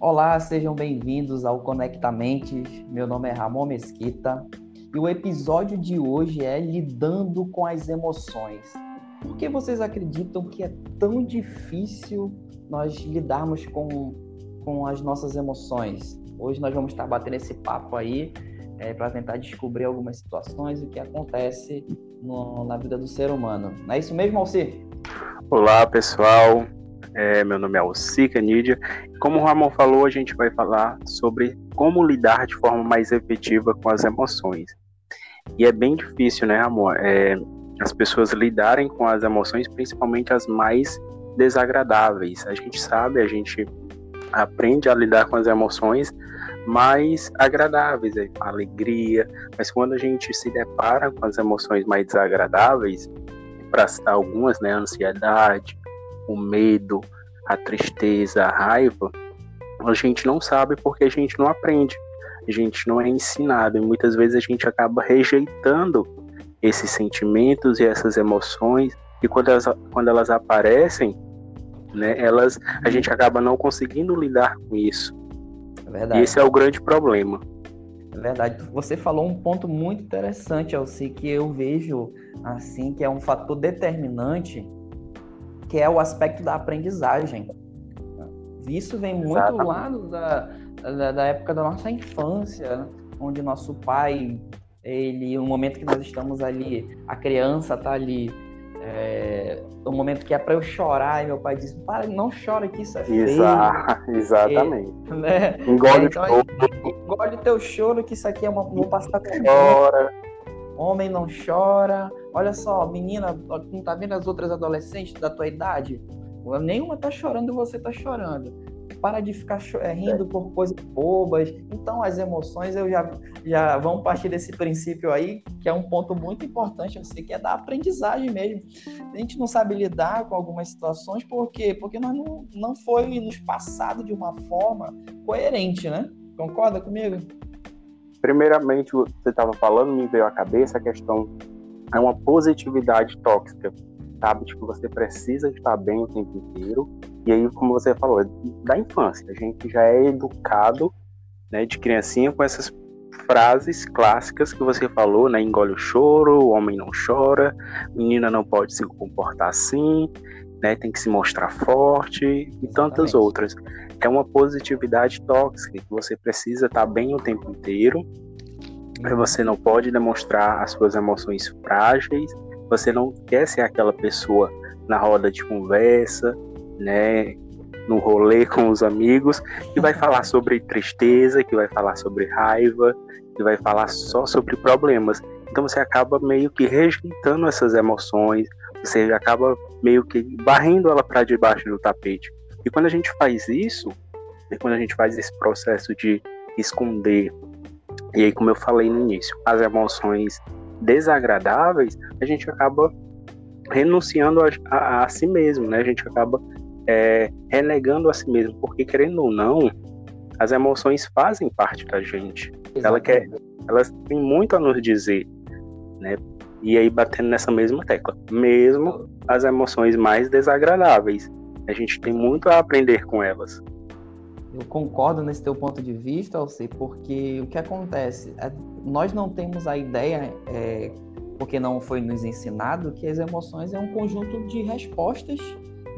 Olá, sejam bem-vindos ao Conectamentes. Meu nome é Ramon Mesquita e o episódio de hoje é Lidando com as Emoções. Por que vocês acreditam que é tão difícil nós lidarmos com, com as nossas emoções? Hoje nós vamos estar batendo esse papo aí é, para tentar descobrir algumas situações e o que acontece no, na vida do ser humano. Não é isso mesmo, Alci? Olá, pessoal. É, meu nome é Alci Canidia. Como o Ramon falou, a gente vai falar sobre como lidar de forma mais efetiva com as emoções. E é bem difícil, né, Ramon? É, as pessoas lidarem com as emoções, principalmente as mais desagradáveis. A gente sabe, a gente aprende a lidar com as emoções mais agradáveis, a alegria, mas quando a gente se depara com as emoções mais desagradáveis, para citar algumas, né, ansiedade, o medo, a tristeza, a raiva, a gente não sabe porque a gente não aprende, a gente não é ensinado e muitas vezes a gente acaba rejeitando esses sentimentos e essas emoções e quando elas, quando elas aparecem, né, elas a gente acaba não conseguindo lidar com isso é verdade. E esse é o grande problema. É verdade. Você falou um ponto muito interessante, Alci, que eu vejo assim que é um fator determinante, que é o aspecto da aprendizagem. Isso vem muito Exatamente. lá da, da, da, época da nossa infância, onde nosso pai, ele, no momento que nós estamos ali, a criança está ali é, o momento que é para eu chorar, e meu pai disse: Para, não chora que isso é feio. Exa exatamente. E, né? Engole, então, engole teu choro, que isso aqui é uma, vou passar Chora. Homem não chora. Olha só, menina, não tá vendo as outras adolescentes da tua idade? Nenhuma tá chorando e você tá chorando para de ficar é, rindo por coisas bobas. Então, as emoções eu já, já vão partir desse princípio aí, que é um ponto muito importante, eu sei que é da aprendizagem mesmo. A gente não sabe lidar com algumas situações, por quê? Porque nós não, não foi nos passado de uma forma coerente, né? Concorda comigo? Primeiramente, você estava falando, me veio à cabeça a questão é uma positividade tóxica, sabe? Tipo, você precisa estar bem o tempo inteiro e aí, como você falou, da infância, a gente já é educado, né, de criancinha com essas frases clássicas que você falou, né, engole o choro, o homem não chora, menina não pode se comportar assim, né, tem que se mostrar forte e tantas outras. É uma positividade tóxica que você precisa estar bem o tempo inteiro. Você não pode demonstrar as suas emoções frágeis. Você não quer ser aquela pessoa na roda de conversa, né, no rolê com os amigos, que vai falar sobre tristeza, que vai falar sobre raiva, que vai falar só sobre problemas. Então você acaba meio que rejeitando essas emoções, você acaba meio que barrendo ela para debaixo do tapete. E quando a gente faz isso, e quando a gente faz esse processo de esconder, e aí como eu falei no início, as emoções desagradáveis, a gente acaba renunciando a, a, a si mesmo, né? A gente acaba é, renegando a si mesmo, porque querendo ou não, as emoções fazem parte da gente. Ela quer, elas têm muito a nos dizer, né? E aí batendo nessa mesma tecla, mesmo as emoções mais desagradáveis, a gente tem muito a aprender com elas. Eu concordo nesse teu ponto de vista, Alci, porque o que acontece? É, nós não temos a ideia, é, porque não foi nos ensinado, que as emoções é um conjunto de respostas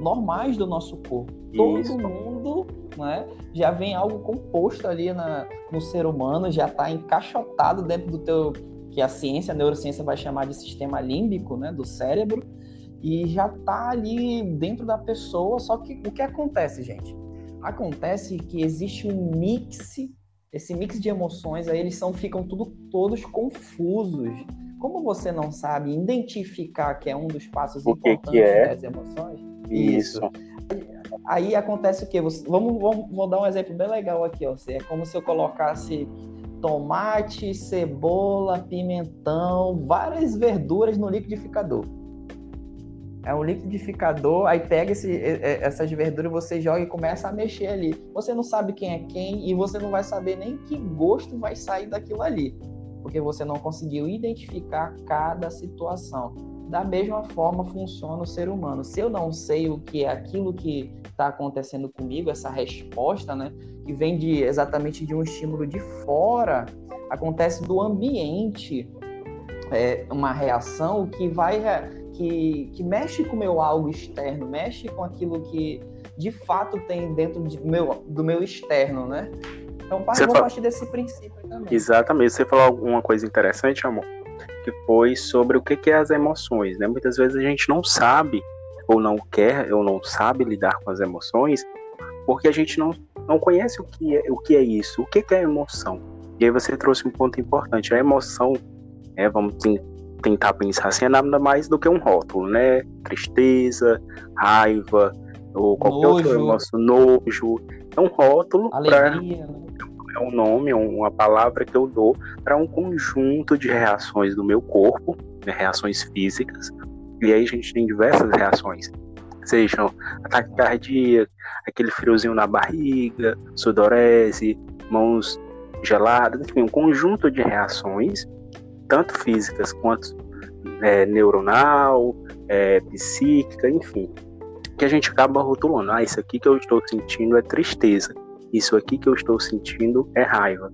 normais do nosso corpo. Isso. Todo mundo né, já vem algo composto ali na, no ser humano, já está encaixotado dentro do teu, que a ciência, a neurociência vai chamar de sistema límbico, né, do cérebro, e já está ali dentro da pessoa. Só que o que acontece, gente? Acontece que existe um mix, esse mix de emoções, aí eles são, ficam tudo, todos confusos. Como você não sabe identificar que é um dos passos o importantes que é? das emoções, isso. Aí acontece o quê? Vamos, vamos, vou dar um exemplo bem legal aqui, ó. É como se eu colocasse tomate, cebola, pimentão, várias verduras no liquidificador. É um liquidificador, aí pega esse, essas verduras, você joga e começa a mexer ali. Você não sabe quem é quem e você não vai saber nem que gosto vai sair daquilo ali, porque você não conseguiu identificar cada situação. da mesma forma funciona o ser humano. Se eu não sei o que é aquilo que está acontecendo comigo, essa resposta, né, que vem de exatamente de um estímulo de fora, acontece do ambiente, é, uma reação que vai que, que mexe com o meu algo externo, mexe com aquilo que de fato tem dentro de meu, do meu externo, né? Então, parte, vou partir desse princípio também. Exatamente. Você falou alguma coisa interessante, amor, que foi sobre o que é as emoções, né? Muitas vezes a gente não sabe ou não quer ou não sabe lidar com as emoções porque a gente não, não conhece o que, é, o que é isso, o que é emoção. E aí você trouxe um ponto importante. A emoção, é, vamos tentar pensar assim, é nada mais do que um rótulo, né? Tristeza, raiva, ou qualquer nojo. outra emoção, nojo. É um rótulo para né? é um nome, uma palavra que eu dou para um conjunto de reações do meu corpo, né, reações físicas. E aí a gente tem diversas reações, sejam ataque cardíaco, aquele friozinho na barriga, sudorese, mãos geladas, enfim, um conjunto de reações, tanto físicas quanto é, neuronal, é, psíquica, enfim, que a gente acaba rotulando. Ah, isso aqui que eu estou sentindo é tristeza. Isso aqui que eu estou sentindo é raiva.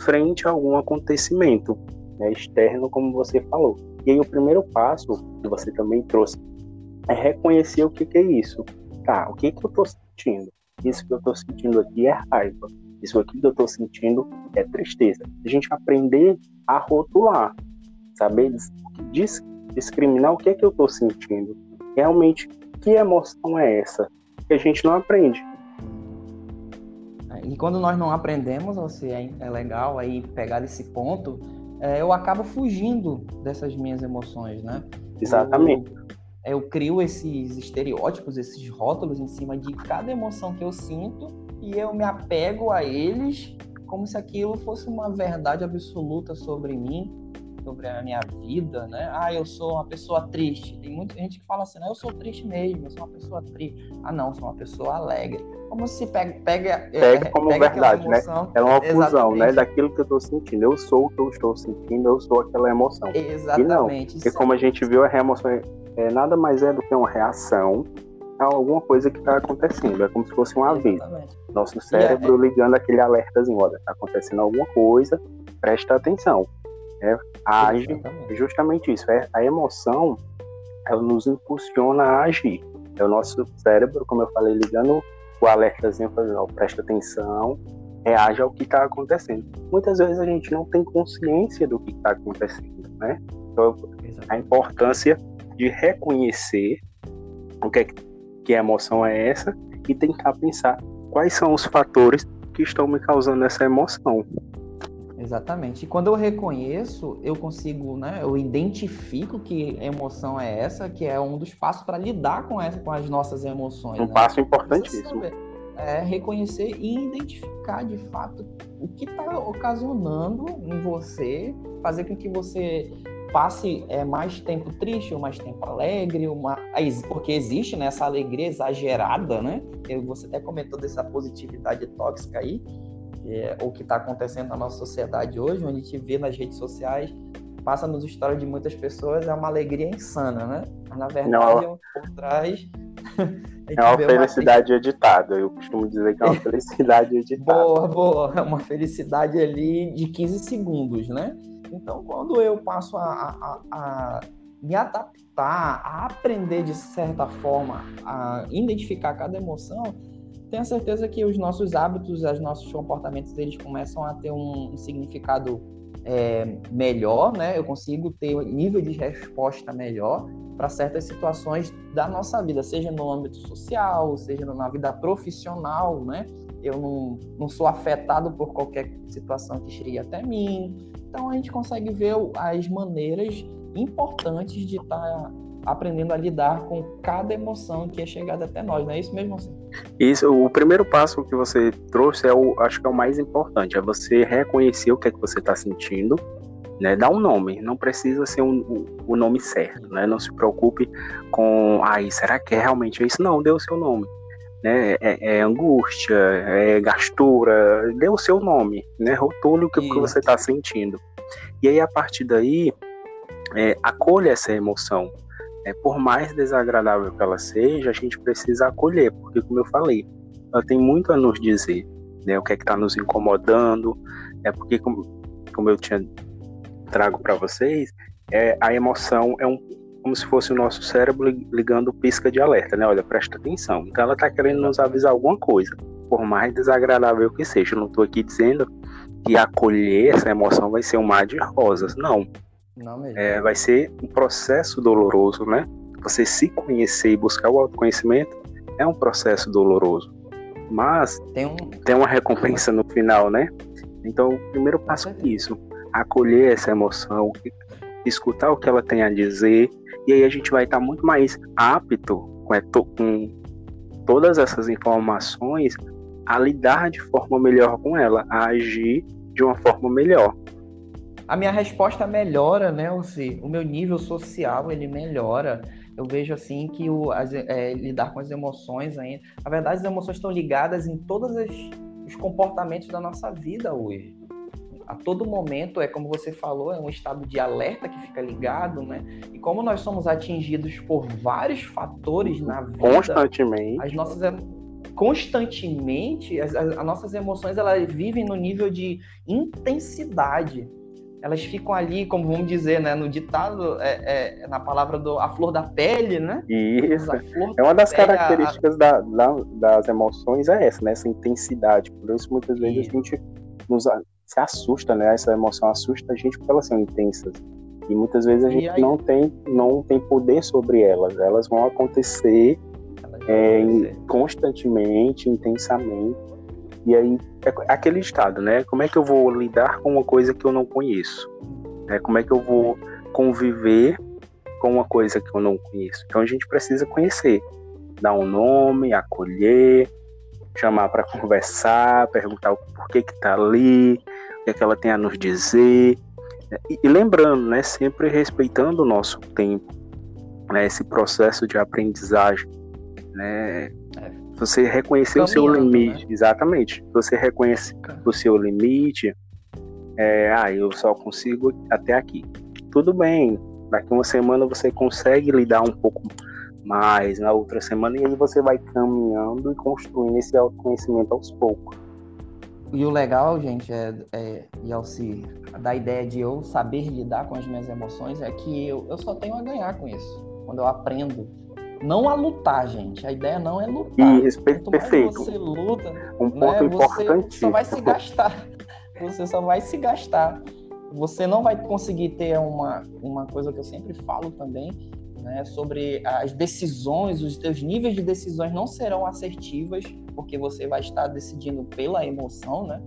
Frente a algum acontecimento né, externo, como você falou. E aí o primeiro passo que você também trouxe é reconhecer o que, que é isso. Tá, o que, que eu estou sentindo? Isso que eu estou sentindo aqui é raiva. Isso aqui que eu estou sentindo é tristeza. A gente aprender a rotular, saber discriminar o que é que eu estou sentindo. Realmente que emoção é essa? Que a gente não aprende. E quando nós não aprendemos, você é, é legal aí pegar esse ponto, é, eu acabo fugindo dessas minhas emoções, né? Exatamente. Eu, eu crio esses estereótipos, esses rótulos em cima de cada emoção que eu sinto e eu me apego a eles como se aquilo fosse uma verdade absoluta sobre mim sobre a minha vida, né? Ah, eu sou uma pessoa triste. Tem muita gente que fala assim, eu sou triste mesmo, eu sou uma pessoa triste. Ah, não, sou uma pessoa alegre. Como se pega... Pega, pega é, como pega verdade, né? É uma fusão, né? Daquilo que eu estou sentindo. Eu sou o que eu estou sentindo, eu sou aquela emoção. Exatamente. E não, porque como a gente viu, a emoção é, é, nada mais é do que uma reação a alguma coisa que está acontecendo. É como se fosse um aviso. Nosso cérebro ligando aquele alertazinho, olha, está acontecendo alguma coisa, presta atenção. É, age Exatamente. justamente isso. É, a emoção, ela nos impulsiona a agir. É o nosso cérebro, como eu falei, ligando o alertazinho, falando, presta atenção, reage ao que está acontecendo. Muitas vezes a gente não tem consciência do que está acontecendo, né? Então, a importância de reconhecer o que é que a emoção é essa e tentar pensar quais são os fatores que estão me causando essa emoção. Exatamente. E quando eu reconheço, eu consigo, né? Eu identifico que emoção é essa, que é um dos passos para lidar com essa, com as nossas emoções. Um né? passo importantíssimo. É reconhecer e identificar de fato o que está ocasionando em você, fazer com que você passe é, mais tempo triste ou mais tempo alegre, uma... porque existe né, essa alegria exagerada, né? Você até comentou dessa positividade tóxica aí é, o que está acontecendo na nossa sociedade hoje, onde a gente vê nas redes sociais, passa nos histórias de muitas pessoas, é uma alegria insana, né? Mas na verdade, Não. por trás. É uma felicidade uma... editada, eu costumo dizer que é uma felicidade editada. boa, boa, é uma felicidade ali de 15 segundos, né? Então, quando eu passo a, a, a me adaptar, a aprender de certa forma, a identificar cada emoção, tenho certeza que os nossos hábitos, os nossos comportamentos, eles começam a ter um, significado é, melhor, né? Eu consigo ter um nível de resposta melhor para certas situações da nossa vida, seja no âmbito social, seja na vida profissional, né? Eu não, não sou afetado por qualquer situação que chegue até mim. Então a gente consegue ver as maneiras importantes de estar tá aprendendo a lidar com cada emoção que é chegada até nós, não é isso mesmo assim? Isso, o primeiro passo que você trouxe é o, acho que é o mais importante, é você reconhecer o que é que você está sentindo, né? Dar um nome, não precisa ser um, o, nome certo, né? Não se preocupe com, ai, será que é realmente isso? Não, dê o seu nome. Né, é, é, angústia, é gastura, dê o seu nome, né? Rotule o que, que você está sentindo. E aí, a partir daí, é, acolha essa emoção é, por mais desagradável que ela seja, a gente precisa acolher, porque, como eu falei, ela tem muito a nos dizer, né? O que é que está nos incomodando, é porque, como, como eu tinha trago para vocês, é, a emoção é um, como se fosse o nosso cérebro ligando pisca de alerta, né? Olha, presta atenção. Então ela está querendo nos avisar alguma coisa, por mais desagradável que seja. Eu não estou aqui dizendo que acolher essa emoção vai ser um mar de rosas, não. Não mesmo. É, vai ser um processo doloroso, né? Você se conhecer e buscar o autoconhecimento é um processo doloroso. Mas tem, um... tem uma recompensa no final, né? Então, o primeiro passo é isso: acolher essa emoção, escutar o que ela tem a dizer, e aí a gente vai estar muito mais apto com, com todas essas informações a lidar de forma melhor com ela, a agir de uma forma melhor a minha resposta melhora, né, o meu nível social ele melhora. Eu vejo assim que o, as, é, lidar com as emoções ainda. Na verdade, as emoções estão ligadas em todos os comportamentos da nossa vida hoje. A todo momento, é como você falou, é um estado de alerta que fica ligado, né? E como nós somos atingidos por vários fatores na vida. Constantemente. As nossas constantemente as, as, as nossas emoções elas vivem no nível de intensidade elas ficam ali, como vamos dizer, né, no ditado, é, é na palavra do a flor da pele, né? Isso. é uma das características a... da, da, das emoções é essa, né? Essa intensidade. Por isso, muitas vezes a gente nos, se assusta, né? Essa emoção assusta a gente porque elas são intensas. E muitas vezes a gente não tem, não tem poder sobre elas. Elas vão acontecer, elas vão é, acontecer. constantemente, intensamente. E aí, é aquele estado, né? Como é que eu vou lidar com uma coisa que eu não conheço? É, como é que eu vou conviver com uma coisa que eu não conheço? Então a gente precisa conhecer, dar um nome, acolher, chamar para conversar, perguntar o porquê que está ali, o que, é que ela tem a nos dizer. E, e lembrando, né, sempre respeitando o nosso tempo, né, esse processo de aprendizagem, né, é. Você reconhecer o seu limite, né? exatamente. Você reconhece o seu limite, é, ah, eu só consigo até aqui. Tudo bem, daqui uma semana você consegue lidar um pouco mais, na outra semana, e aí você vai caminhando e construindo esse autoconhecimento aos poucos. E o legal, gente, é, é Yalci, da ideia de eu saber lidar com as minhas emoções, é que eu, eu só tenho a ganhar com isso. Quando eu aprendo não a lutar, gente. A ideia não é lutar. E respeito perfeito. você luta, um né, ponto né, importante. Você só vai se gastar. Você só vai se gastar. Você não vai conseguir ter uma, uma coisa que eu sempre falo também, né, sobre as decisões, os teus níveis de decisões não serão assertivas, porque você vai estar decidindo pela emoção, né?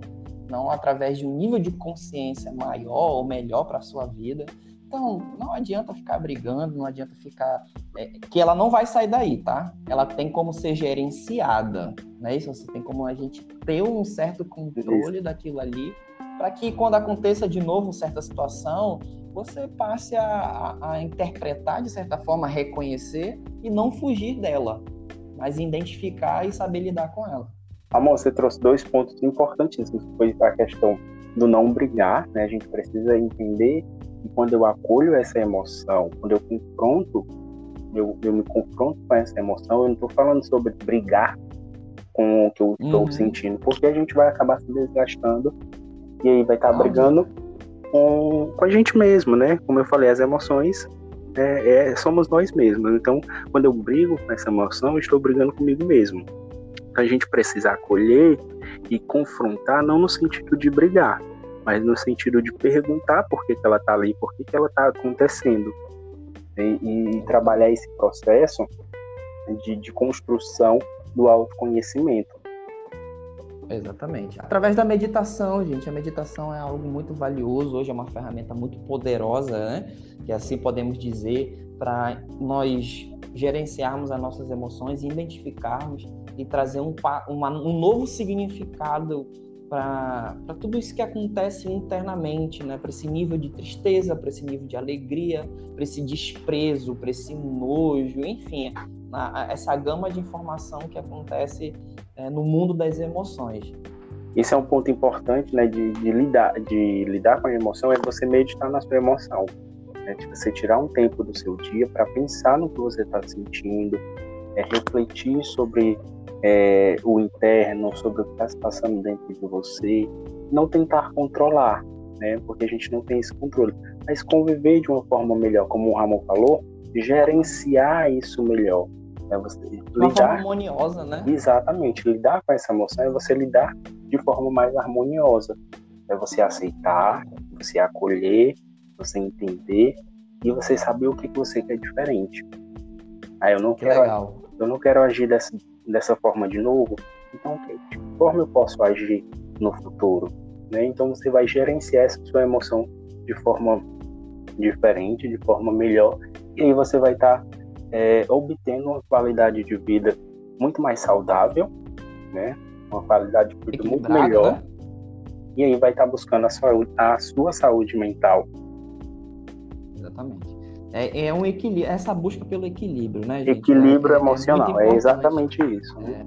Não através de um nível de consciência maior ou melhor para a sua vida. Então, não adianta ficar brigando, não adianta ficar. É, que ela não vai sair daí, tá? Ela tem como ser gerenciada, né? Isso você tem como a gente ter um certo controle daquilo ali, para que quando aconteça de novo certa situação, você passe a, a, interpretar de certa forma, reconhecer e não fugir dela, mas identificar e saber lidar com ela. Amor, você trouxe dois pontos importantíssimos. Foi a questão do não brigar, né? A gente precisa entender e quando eu acolho essa emoção, quando eu confronto, eu, eu me confronto com essa emoção, eu não estou falando sobre brigar com o que eu estou uhum. sentindo, porque a gente vai acabar se desgastando e aí vai estar tá brigando com, com a gente mesmo, né? Como eu falei, as emoções é, é, somos nós mesmos. Então, quando eu brigo com essa emoção, eu estou brigando comigo mesmo. Então, a gente precisa acolher e confrontar, não no sentido de brigar, mas no sentido de perguntar por que, que ela está ali, por que, que ela está acontecendo. E, e, trabalhar esse processo de, de construção do autoconhecimento. Exatamente. Através da meditação, gente. A meditação é algo muito valioso, hoje é uma ferramenta muito poderosa, né? Que assim podemos dizer, para nós gerenciarmos as nossas emoções, identificarmos e trazer um, uma, um novo significado para tudo isso que acontece internamente, né? Para esse nível de tristeza, para esse nível de alegria, para esse desprezo, para esse nojo, enfim, essa gama de informação que acontece é, no mundo das emoções. Esse é um ponto importante, né, de, de, lidar, de lidar com a emoção, é você meditar na sua emoção. né, de você tirar um tempo do seu dia para pensar no que você está sentindo, é, refletir sobre é, o interno, sobre o que está se passando dentro de você, não tentar controlar, né, porque a gente não tem esse controle, mas conviver de uma forma melhor, como o Ramon falou, gerenciar isso melhor. É você uma lidar, forma harmoniosa, né? Exatamente, lidar com essa emoção é você lidar de forma mais harmoniosa. É você aceitar, você acolher, você entender e você saber o que você quer diferente. Aí eu não que quero, legal. eu não quero agir dessa, dessa forma de novo. Então, de que forma eu posso agir no futuro? Né? Então você vai gerenciar essa sua emoção de forma diferente, de forma melhor, e aí você vai estar tá, é, obtendo uma qualidade de vida muito mais saudável, né? Uma qualidade de vida muito melhor. Né? E aí vai estar tá buscando a, saúde, a sua saúde mental. Exatamente. É, é um equilíbrio, essa busca pelo equilíbrio, né, gente? Equilíbrio é, é emocional, é, exatamente isso. Né?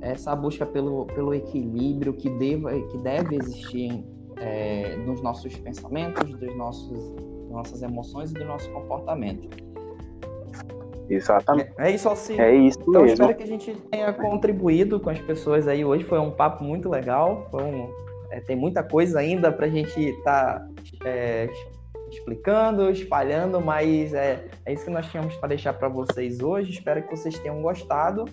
É, essa busca pelo, pelo equilíbrio que, deva, que deve existir é, nos nossos pensamentos, dos nossos, das nossas emoções e do nosso comportamento. Exatamente. É isso, Alci. É isso então, mesmo. espero que a gente tenha contribuído com as pessoas aí hoje. Foi um papo muito legal. Um, é, tem muita coisa ainda para a gente estar tá, é, explicando, espalhando, mas é, é isso que nós tínhamos para deixar para vocês hoje. Espero que vocês tenham gostado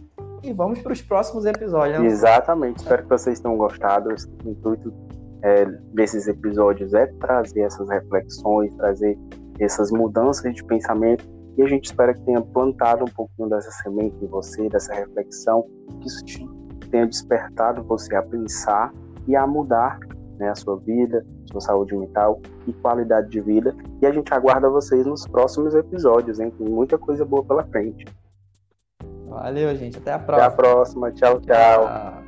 e vamos para os próximos episódios. Né? Exatamente, espero que vocês tenham gostado. O intuito é, desses episódios é trazer essas reflexões, trazer essas mudanças de pensamento e a gente espera que tenha plantado um pouquinho dessa semente em você, dessa reflexão, que isso tenha despertado você a pensar e a mudar né, a sua vida, sua saúde mental e qualidade de vida. E a gente aguarda vocês nos próximos episódios, hein? Tem muita coisa boa pela frente. Valeu, gente. Até a próxima. Até a próxima. tchau. tchau. tchau.